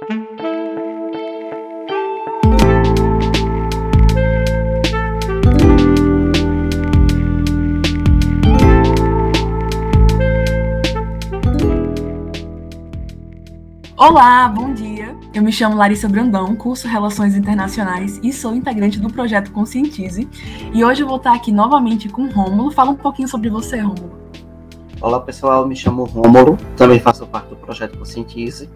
Olá, bom dia. Eu me chamo Larissa Brandão, curso Relações Internacionais e sou integrante do projeto Conscientize. E hoje eu vou estar aqui novamente com o Rômulo. Fala um pouquinho sobre você, Rômulo. Olá, pessoal. Me chamo Rômulo. Também faço parte do projeto Conscientize,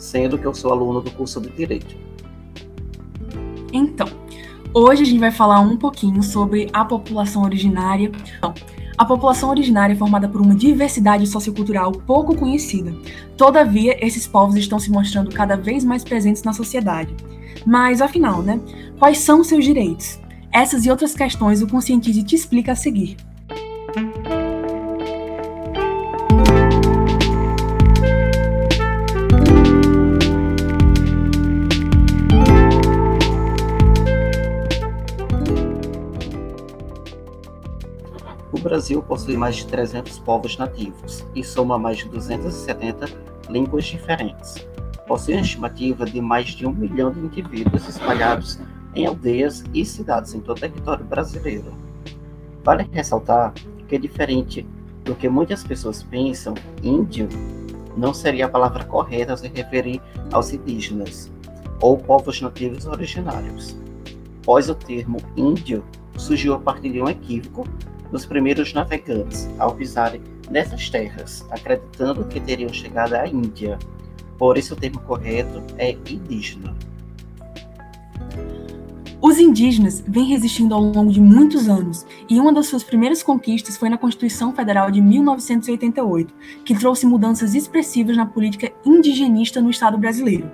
sendo que eu sou aluno do curso de Direito. Então, hoje a gente vai falar um pouquinho sobre a população originária. Não, a população originária é formada por uma diversidade sociocultural pouco conhecida. Todavia, esses povos estão se mostrando cada vez mais presentes na sociedade. Mas, afinal, né? Quais são seus direitos? Essas e outras questões o Conscientize te explica a seguir. Brasil possui mais de 300 povos nativos e soma mais de 270 línguas diferentes. Possui uma estimativa de mais de um milhão de indivíduos espalhados em aldeias e cidades em todo o território brasileiro. Vale ressaltar que, diferente do que muitas pessoas pensam, índio não seria a palavra correta se referir aos indígenas ou povos nativos originários, pois o termo índio surgiu a partir de um equívoco dos primeiros navegantes ao pisarem nessas terras, acreditando que teriam chegado à Índia. Por isso, o termo correto é indígena. Os indígenas vêm resistindo ao longo de muitos anos, e uma das suas primeiras conquistas foi na Constituição Federal de 1988, que trouxe mudanças expressivas na política indigenista no Estado brasileiro.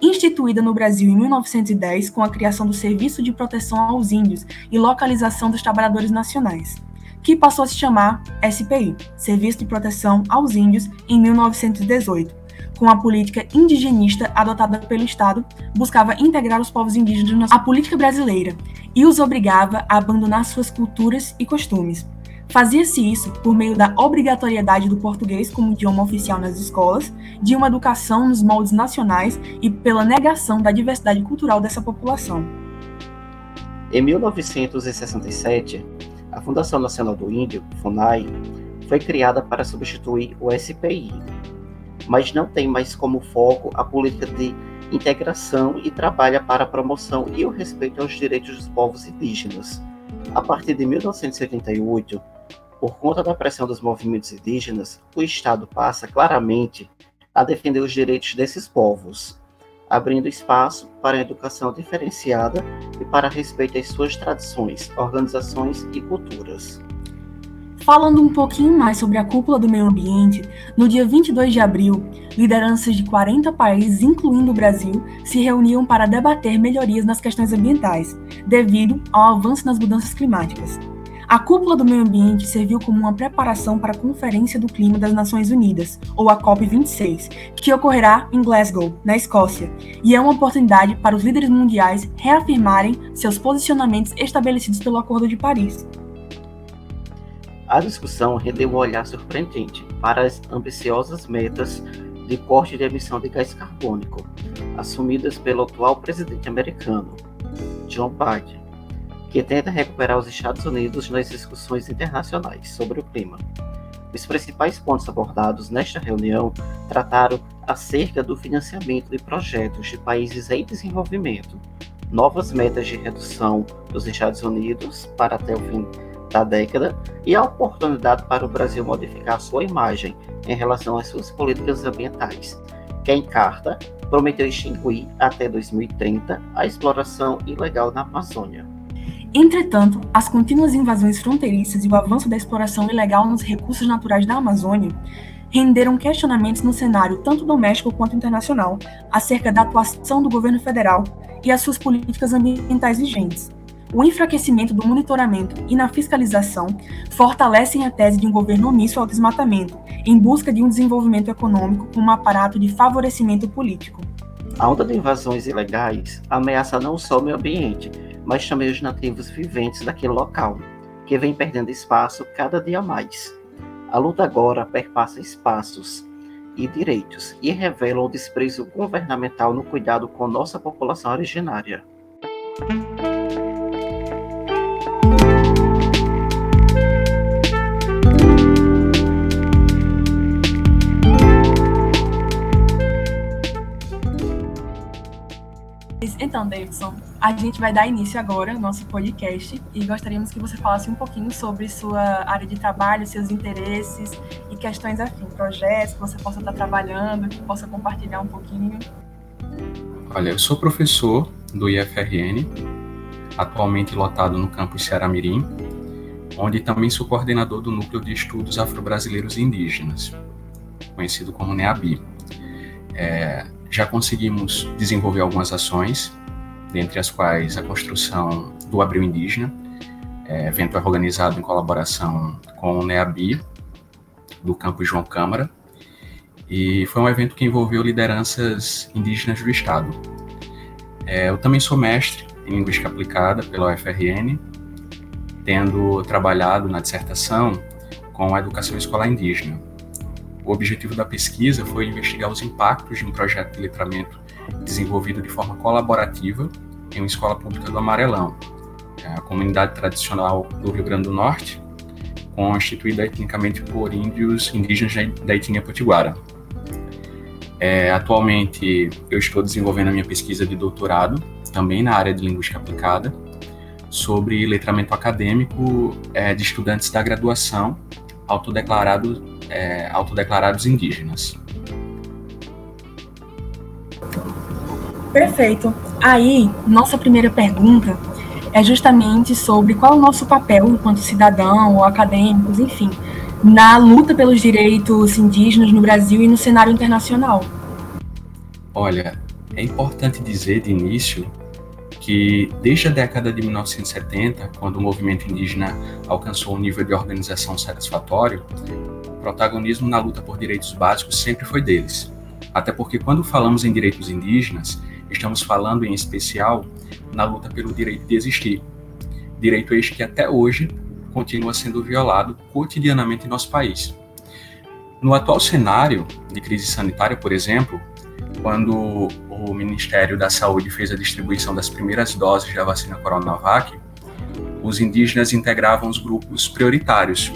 Instituída no Brasil em 1910 com a criação do Serviço de Proteção aos Índios e Localização dos Trabalhadores Nacionais que passou a se chamar SPI, Serviço de Proteção aos Índios, em 1918. Com a política indigenista adotada pelo Estado, buscava integrar os povos indígenas à política brasileira e os obrigava a abandonar suas culturas e costumes. Fazia-se isso por meio da obrigatoriedade do português como idioma oficial nas escolas, de uma educação nos moldes nacionais e pela negação da diversidade cultural dessa população. Em 1967, a Fundação Nacional do Índio, FUNAI, foi criada para substituir o SPI, mas não tem mais como foco a política de integração e trabalha para a promoção e o respeito aos direitos dos povos indígenas. A partir de 1988, por conta da pressão dos movimentos indígenas, o Estado passa claramente a defender os direitos desses povos, abrindo espaço para a educação diferenciada e para respeito às suas tradições, organizações e culturas. Falando um pouquinho mais sobre a cúpula do meio ambiente, no dia 22 de abril, lideranças de 40 países, incluindo o Brasil, se reuniam para debater melhorias nas questões ambientais, devido ao avanço nas mudanças climáticas. A cúpula do meio ambiente serviu como uma preparação para a Conferência do Clima das Nações Unidas, ou a COP26, que ocorrerá em Glasgow, na Escócia, e é uma oportunidade para os líderes mundiais reafirmarem seus posicionamentos estabelecidos pelo Acordo de Paris. A discussão rendeu um olhar surpreendente para as ambiciosas metas de corte de emissão de gás carbônico assumidas pelo atual presidente americano, John Biden que tenta recuperar os Estados Unidos nas discussões internacionais sobre o clima. Os principais pontos abordados nesta reunião trataram acerca do financiamento de projetos de países em desenvolvimento, novas metas de redução dos Estados Unidos para até o fim da década e a oportunidade para o Brasil modificar sua imagem em relação às suas políticas ambientais, que em carta prometeu extinguir até 2030 a exploração ilegal na Amazônia. Entretanto, as contínuas invasões fronteiriças e o avanço da exploração ilegal nos recursos naturais da Amazônia renderam questionamentos no cenário tanto doméstico quanto internacional acerca da atuação do governo federal e as suas políticas ambientais vigentes. O enfraquecimento do monitoramento e na fiscalização fortalecem a tese de um governo omisso ao desmatamento, em busca de um desenvolvimento econômico com um aparato de favorecimento político. A onda de invasões ilegais ameaça não só o meio ambiente, mas também os nativos viventes daquele local, que vem perdendo espaço cada dia mais. A luta agora perpassa espaços e direitos e revelam o desprezo governamental no cuidado com nossa população originária. Então, Davidson, a gente vai dar início agora ao nosso podcast e gostaríamos que você falasse um pouquinho sobre sua área de trabalho, seus interesses e questões afins, projetos que você possa estar trabalhando, que possa compartilhar um pouquinho. Olha, eu sou professor do IFRN, atualmente lotado no campus Ceará Mirim, onde também sou coordenador do Núcleo de Estudos Afro-Brasileiros e Indígenas, conhecido como NEABI. É, já conseguimos desenvolver algumas ações, dentre as quais a construção do Abril Indígena, é, evento organizado em colaboração com o NEABI, do campus João Câmara, e foi um evento que envolveu lideranças indígenas do Estado. É, eu também sou mestre em Linguística Aplicada pela UFRN, tendo trabalhado na dissertação com a educação escolar indígena, o objetivo da pesquisa foi investigar os impactos de um projeto de letramento desenvolvido de forma colaborativa em uma escola pública do Amarelão, é a comunidade tradicional do Rio Grande do Norte, constituída etnicamente por índios indígenas da etnia potiguara. É, atualmente, eu estou desenvolvendo a minha pesquisa de doutorado, também na área de linguística aplicada, sobre letramento acadêmico é, de estudantes da graduação autodeclarado é, autodeclarados indígenas. Perfeito. Aí, nossa primeira pergunta é justamente sobre qual é o nosso papel enquanto cidadão ou acadêmicos, enfim, na luta pelos direitos indígenas no Brasil e no cenário internacional. Olha, é importante dizer de início que desde a década de 1970, quando o movimento indígena alcançou um nível de organização satisfatório, protagonismo na luta por direitos básicos sempre foi deles. Até porque, quando falamos em direitos indígenas, estamos falando em especial na luta pelo direito de existir. Direito este que até hoje continua sendo violado cotidianamente em nosso país. No atual cenário de crise sanitária, por exemplo, quando o Ministério da Saúde fez a distribuição das primeiras doses da vacina Coronavac, os indígenas integravam os grupos prioritários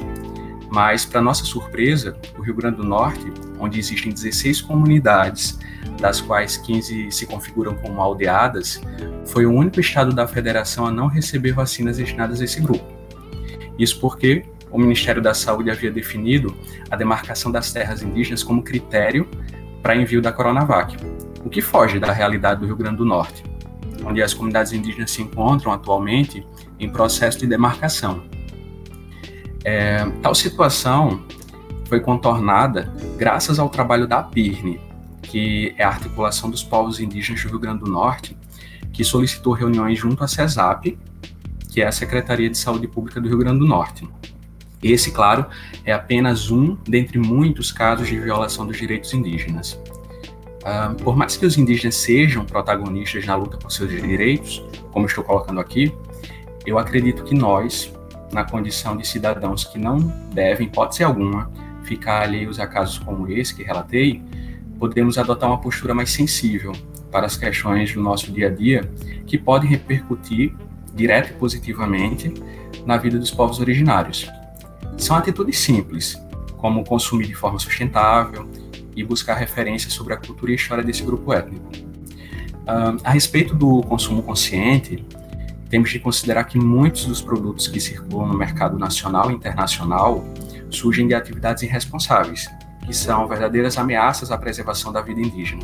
mas, para nossa surpresa, o Rio Grande do Norte, onde existem 16 comunidades, das quais 15 se configuram como aldeadas, foi o único estado da federação a não receber vacinas destinadas a esse grupo. Isso porque o Ministério da Saúde havia definido a demarcação das terras indígenas como critério para envio da Coronavac, o que foge da realidade do Rio Grande do Norte, onde as comunidades indígenas se encontram atualmente em processo de demarcação é, tal situação foi contornada graças ao trabalho da PIRNE, que é a Articulação dos Povos Indígenas do Rio Grande do Norte, que solicitou reuniões junto à CESAP, que é a Secretaria de Saúde Pública do Rio Grande do Norte. Esse, claro, é apenas um dentre muitos casos de violação dos direitos indígenas. Uh, por mais que os indígenas sejam protagonistas na luta por seus direitos, como estou colocando aqui, eu acredito que nós, na condição de cidadãos que não devem, hipótese alguma, ficar alheios a casos como esse que relatei, podemos adotar uma postura mais sensível para as questões do nosso dia a dia que podem repercutir direto e positivamente na vida dos povos originários. São atitudes simples, como consumir de forma sustentável e buscar referências sobre a cultura e história desse grupo étnico. Uh, a respeito do consumo consciente, temos de considerar que muitos dos produtos que circulam no mercado nacional e internacional surgem de atividades irresponsáveis, que são verdadeiras ameaças à preservação da vida indígena.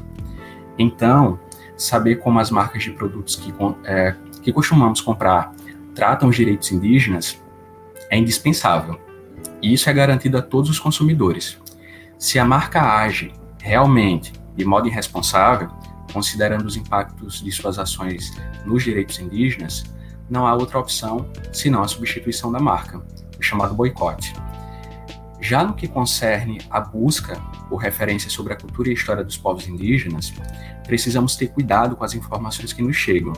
Então, saber como as marcas de produtos que, é, que costumamos comprar tratam os direitos indígenas é indispensável. E isso é garantido a todos os consumidores. Se a marca age realmente de modo irresponsável, considerando os impactos de suas ações nos direitos indígenas, não há outra opção senão a substituição da marca, o chamado boicote. Já no que concerne a busca por referências sobre a cultura e a história dos povos indígenas, precisamos ter cuidado com as informações que nos chegam,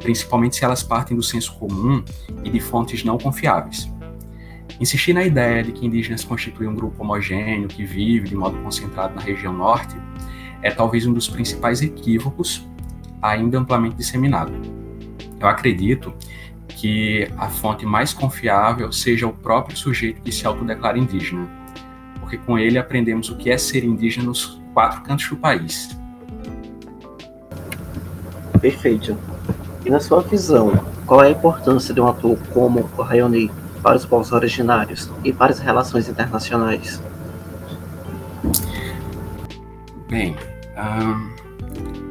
principalmente se elas partem do senso comum e de fontes não confiáveis. Insistir na ideia de que indígenas constituem um grupo homogêneo que vive de modo concentrado na região norte é talvez um dos principais equívocos ainda amplamente disseminado. Eu acredito que a fonte mais confiável seja o próprio sujeito que se autodeclara indígena, porque com ele aprendemos o que é ser indígena nos quatro cantos do país. Perfeito. E na sua visão, qual é a importância de um ator como o Rayoni para os povos originários e para as relações internacionais? Bem,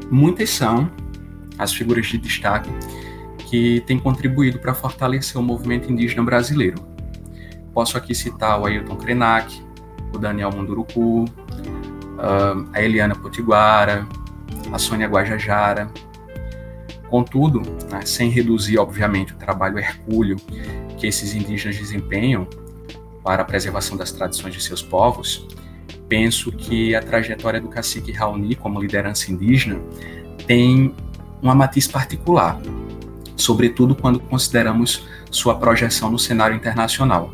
muitas são as figuras de destaque que têm contribuído para fortalecer o movimento indígena brasileiro. Posso aqui citar o Ailton Krenak, o Daniel Munduruku, a Eliana Potiguara, a Sônia Guajajara. Contudo, né, sem reduzir, obviamente, o trabalho hercúleo que esses indígenas desempenham para a preservação das tradições de seus povos, penso que a trajetória do cacique Raoni como liderança indígena tem uma matiz particular, sobretudo quando consideramos sua projeção no cenário internacional.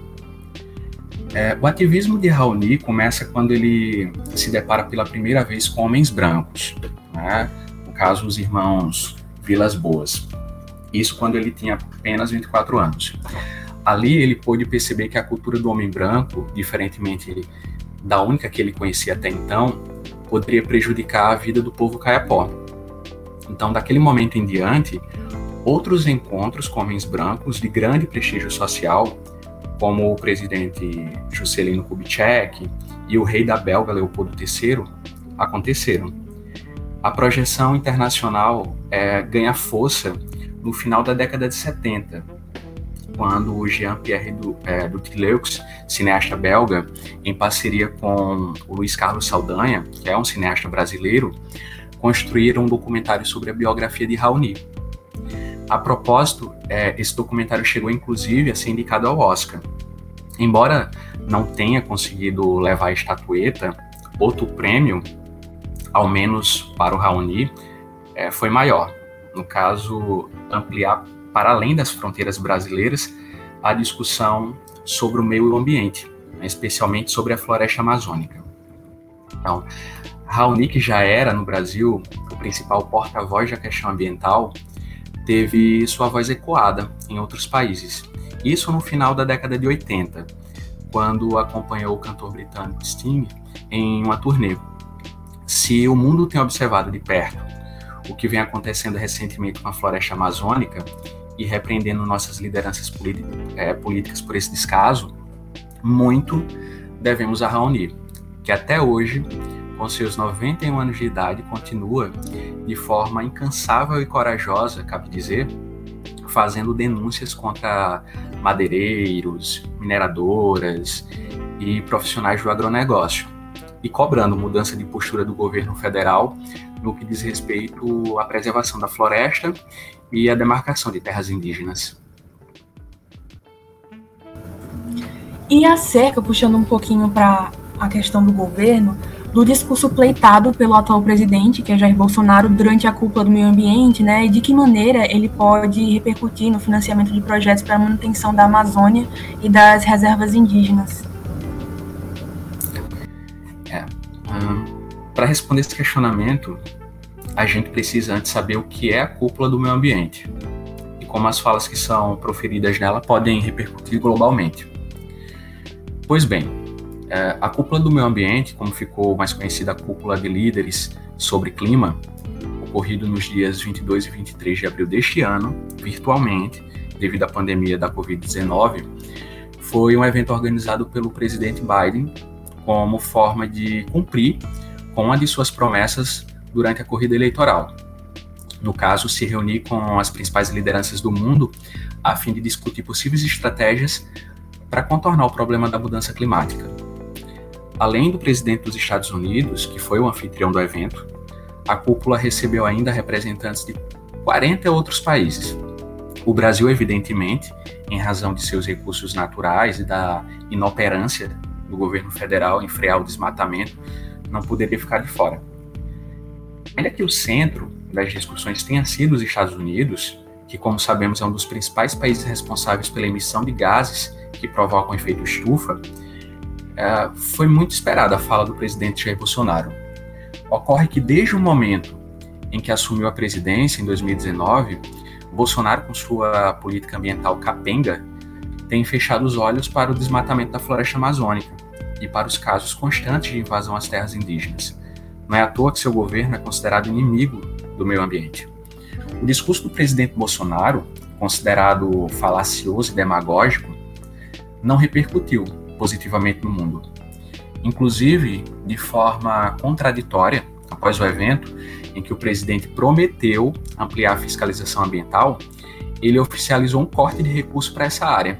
É, o ativismo de Raoni começa quando ele se depara pela primeira vez com homens brancos, né? no caso, os irmãos Vilas Boas. Isso quando ele tinha apenas 24 anos. Ali ele pôde perceber que a cultura do homem branco, diferentemente da única que ele conhecia até então, poderia prejudicar a vida do povo caiapó. Então, daquele momento em diante, outros encontros com homens brancos de grande prestígio social, como o presidente Juscelino Kubitschek e o rei da Belga Leopoldo III, aconteceram. A projeção internacional é, ganha força no final da década de 70, quando o Jean-Pierre é, Dutileux, cineasta belga, em parceria com o Luiz Carlos Saldanha, que é um cineasta brasileiro, construíram um documentário sobre a biografia de Raoni. A propósito, é, esse documentário chegou inclusive a ser indicado ao Oscar. Embora não tenha conseguido levar a estatueta, outro prêmio, ao menos para o Raoni, é, foi maior. No caso, ampliar para além das fronteiras brasileiras a discussão sobre o meio ambiente, né, especialmente sobre a floresta amazônica. Então, Raoni, que já era no Brasil o principal porta-voz da questão ambiental, teve sua voz ecoada em outros países. Isso no final da década de 80, quando acompanhou o cantor britânico Sting em uma turnê. Se o mundo tem observado de perto o que vem acontecendo recentemente com a floresta amazônica e repreendendo nossas lideranças é, políticas por esse descaso, muito devemos a Raoni, que até hoje com seus 91 anos de idade, continua de forma incansável e corajosa, cabe dizer, fazendo denúncias contra madeireiros, mineradoras e profissionais do agronegócio, e cobrando mudança de postura do governo federal no que diz respeito à preservação da floresta e à demarcação de terras indígenas. E acerca, puxando um pouquinho para a questão do governo, do discurso pleitado pelo atual presidente, que é Jair Bolsonaro, durante a cúpula do meio ambiente, né, e de que maneira ele pode repercutir no financiamento de projetos para a manutenção da Amazônia e das reservas indígenas. É, um, para responder esse questionamento, a gente precisa antes saber o que é a cúpula do meio ambiente e como as falas que são proferidas nela podem repercutir globalmente. Pois bem, é, a cúpula do meio ambiente, como ficou mais conhecida a cúpula de líderes sobre clima, ocorrido nos dias 22 e 23 de abril deste ano, virtualmente, devido à pandemia da Covid-19, foi um evento organizado pelo presidente Biden como forma de cumprir com uma de suas promessas durante a corrida eleitoral. No caso, se reunir com as principais lideranças do mundo a fim de discutir possíveis estratégias para contornar o problema da mudança climática. Além do presidente dos Estados Unidos, que foi o anfitrião do evento, a cúpula recebeu ainda representantes de 40 outros países. O Brasil, evidentemente, em razão de seus recursos naturais e da inoperância do governo federal em frear o desmatamento, não poderia ficar de fora. Ainda que o centro das discussões tenha sido os Estados Unidos, que, como sabemos, é um dos principais países responsáveis pela emissão de gases que provocam efeito estufa, é, foi muito esperada a fala do presidente Jair Bolsonaro. Ocorre que desde o momento em que assumiu a presidência, em 2019, Bolsonaro, com sua política ambiental capenga, tem fechado os olhos para o desmatamento da floresta amazônica e para os casos constantes de invasão às terras indígenas. Não é à toa que seu governo é considerado inimigo do meio ambiente. O discurso do presidente Bolsonaro, considerado falacioso e demagógico, não repercutiu positivamente no mundo. Inclusive, de forma contraditória, após o evento, em que o presidente prometeu ampliar a fiscalização ambiental, ele oficializou um corte de recursos para essa área.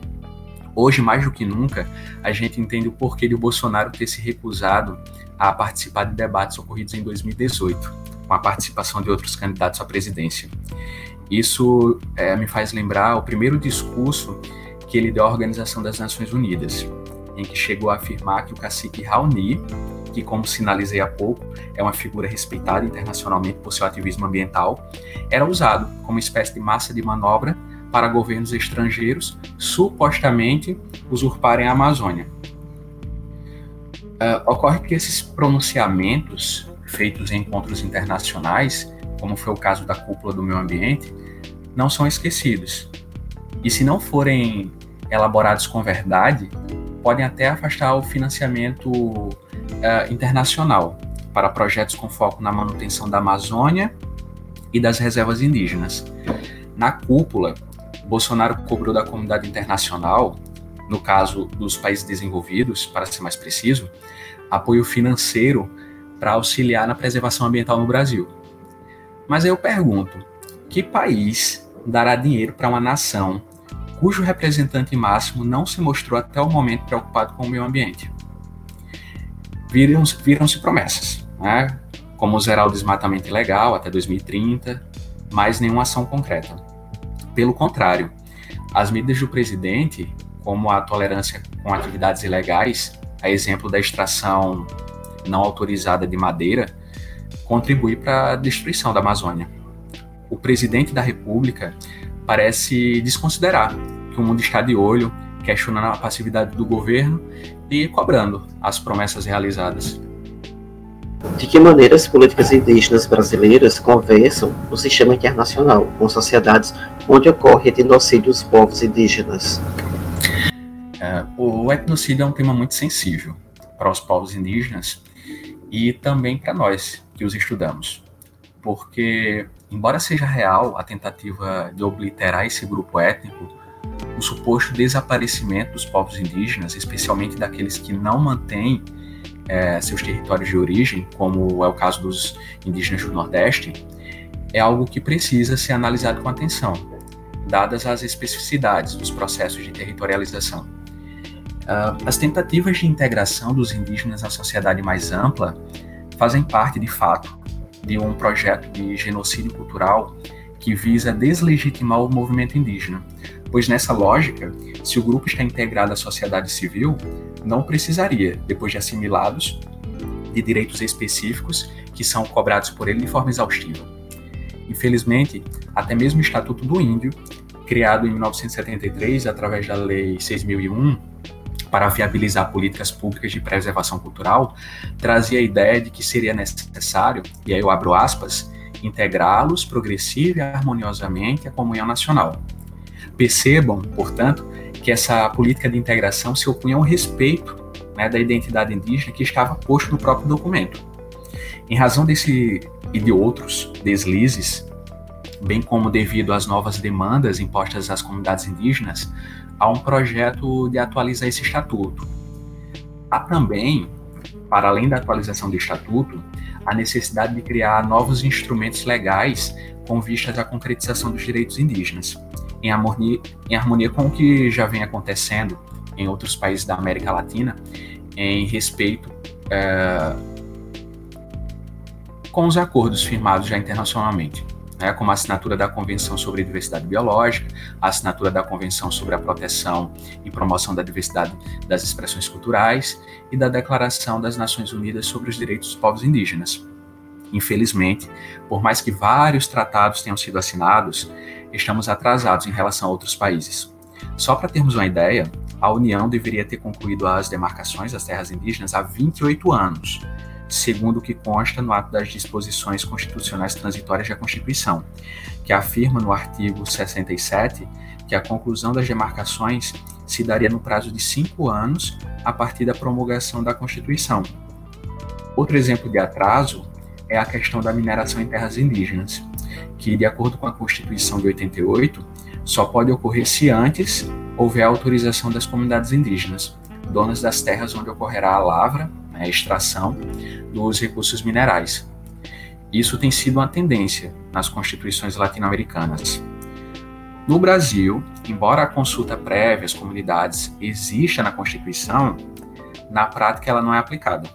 Hoje, mais do que nunca, a gente entende o porquê de o Bolsonaro ter se recusado a participar de debates ocorridos em 2018, com a participação de outros candidatos à presidência. Isso é, me faz lembrar o primeiro discurso que ele deu à Organização das Nações Unidas, em que chegou a afirmar que o cacique Raoni, que, como sinalizei há pouco, é uma figura respeitada internacionalmente por seu ativismo ambiental, era usado como espécie de massa de manobra para governos estrangeiros supostamente usurparem a Amazônia. Uh, ocorre que esses pronunciamentos feitos em encontros internacionais, como foi o caso da cúpula do meio ambiente, não são esquecidos. E se não forem elaborados com verdade, podem até afastar o financiamento uh, internacional para projetos com foco na manutenção da Amazônia e das reservas indígenas. Na cúpula, Bolsonaro cobrou da comunidade internacional, no caso dos países desenvolvidos, para ser mais preciso, apoio financeiro para auxiliar na preservação ambiental no Brasil. Mas aí eu pergunto: que país dará dinheiro para uma nação cujo representante máximo não se mostrou até o momento preocupado com o meio ambiente. Viram-se viram promessas, né? como zerar o desmatamento ilegal até 2030, mas nenhuma ação concreta. Pelo contrário, as medidas do presidente, como a tolerância com atividades ilegais, a exemplo da extração não autorizada de madeira, contribui para a destruição da Amazônia. O presidente da República parece desconsiderar que o mundo está de olho, questionando a passividade do governo e cobrando as promessas realizadas. De que maneira as políticas indígenas brasileiras conversam no sistema internacional com sociedades onde ocorre etnocídio dos povos indígenas? É, o etnocídio é um tema muito sensível para os povos indígenas e também para nós que os estudamos, porque embora seja real a tentativa de obliterar esse grupo étnico, o suposto desaparecimento dos povos indígenas, especialmente daqueles que não mantêm é, seus territórios de origem, como é o caso dos indígenas do Nordeste, é algo que precisa ser analisado com atenção, dadas as especificidades dos processos de territorialização. Uh, as tentativas de integração dos indígenas na sociedade mais ampla fazem parte, de fato, de um projeto de genocídio cultural que visa deslegitimar o movimento indígena, pois nessa lógica, se o grupo está integrado à sociedade civil, não precisaria, depois de assimilados, de direitos específicos que são cobrados por ele de forma exaustiva. Infelizmente, até mesmo o Estatuto do Índio, criado em 1973 através da Lei 6001, para viabilizar políticas públicas de preservação cultural, trazia a ideia de que seria necessário, e aí eu abro aspas, integrá-los progressiva e harmoniosamente à comunhão nacional. Percebam, portanto, que essa política de integração se opunha ao respeito né, da identidade indígena que estava posto no próprio documento. Em razão desse e de outros deslizes, bem como devido às novas demandas impostas às comunidades indígenas, há um projeto de atualizar esse estatuto. Há também, para além da atualização do estatuto, a necessidade de criar novos instrumentos legais com vistas à concretização dos direitos indígenas, em harmonia, em harmonia com o que já vem acontecendo em outros países da América Latina, em respeito é, com os acordos firmados já internacionalmente né, como a assinatura da Convenção sobre Diversidade Biológica, a assinatura da Convenção sobre a Proteção e Promoção da Diversidade das Expressões Culturais e da Declaração das Nações Unidas sobre os Direitos dos Povos Indígenas. Infelizmente, por mais que vários tratados tenham sido assinados, estamos atrasados em relação a outros países. Só para termos uma ideia, a União deveria ter concluído as demarcações das terras indígenas há 28 anos, segundo o que consta no ato das disposições constitucionais transitórias da Constituição, que afirma no artigo 67 que a conclusão das demarcações se daria no prazo de cinco anos a partir da promulgação da Constituição. Outro exemplo de atraso é a questão da mineração em terras indígenas, que, de acordo com a Constituição de 88, só pode ocorrer se antes houver autorização das comunidades indígenas, donas das terras onde ocorrerá a lavra, né, a extração dos recursos minerais. Isso tem sido uma tendência nas constituições latino-americanas. No Brasil, embora a consulta prévia às comunidades exista na Constituição, na prática ela não é aplicada.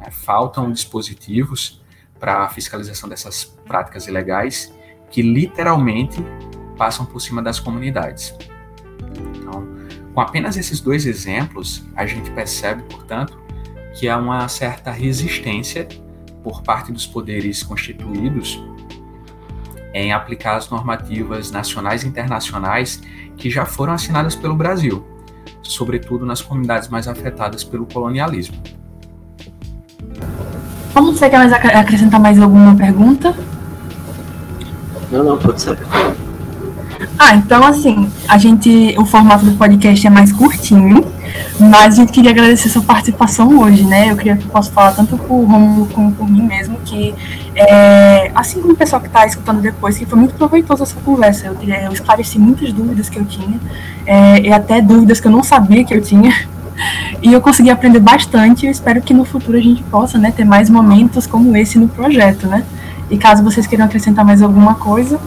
É, faltam dispositivos para a fiscalização dessas práticas ilegais que literalmente passam por cima das comunidades. Então, com apenas esses dois exemplos, a gente percebe, portanto, que há uma certa resistência por parte dos poderes constituídos em aplicar as normativas nacionais e internacionais que já foram assinadas pelo Brasil, sobretudo nas comunidades mais afetadas pelo colonialismo. Como você quer mais acrescentar mais alguma pergunta? Não, não, pode ser. Ah, então assim, a gente, o formato do podcast é mais curtinho, mas gente queria agradecer sua participação hoje, né? Eu queria que eu possa falar tanto por Romulo como por mim mesmo, que é, assim como o pessoal que está escutando depois, que foi muito proveitosa essa conversa. Eu, eu esclareci muitas dúvidas que eu tinha, é, e até dúvidas que eu não sabia que eu tinha. E eu consegui aprender bastante. Eu espero que no futuro a gente possa né, ter mais momentos como esse no projeto, né? E caso vocês queiram acrescentar mais alguma coisa.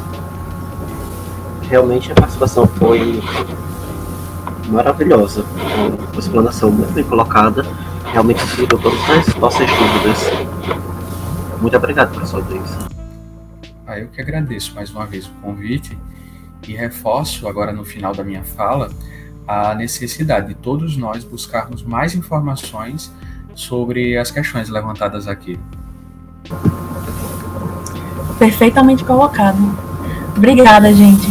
Realmente a participação foi maravilhosa, uma explanação muito bem colocada, realmente explicou todas as nossas dúvidas. Muito obrigado, professor Deus. Ah, eu que agradeço mais uma vez o convite e reforço agora no final da minha fala a necessidade de todos nós buscarmos mais informações sobre as questões levantadas aqui. Perfeitamente colocado. Obrigada, gente.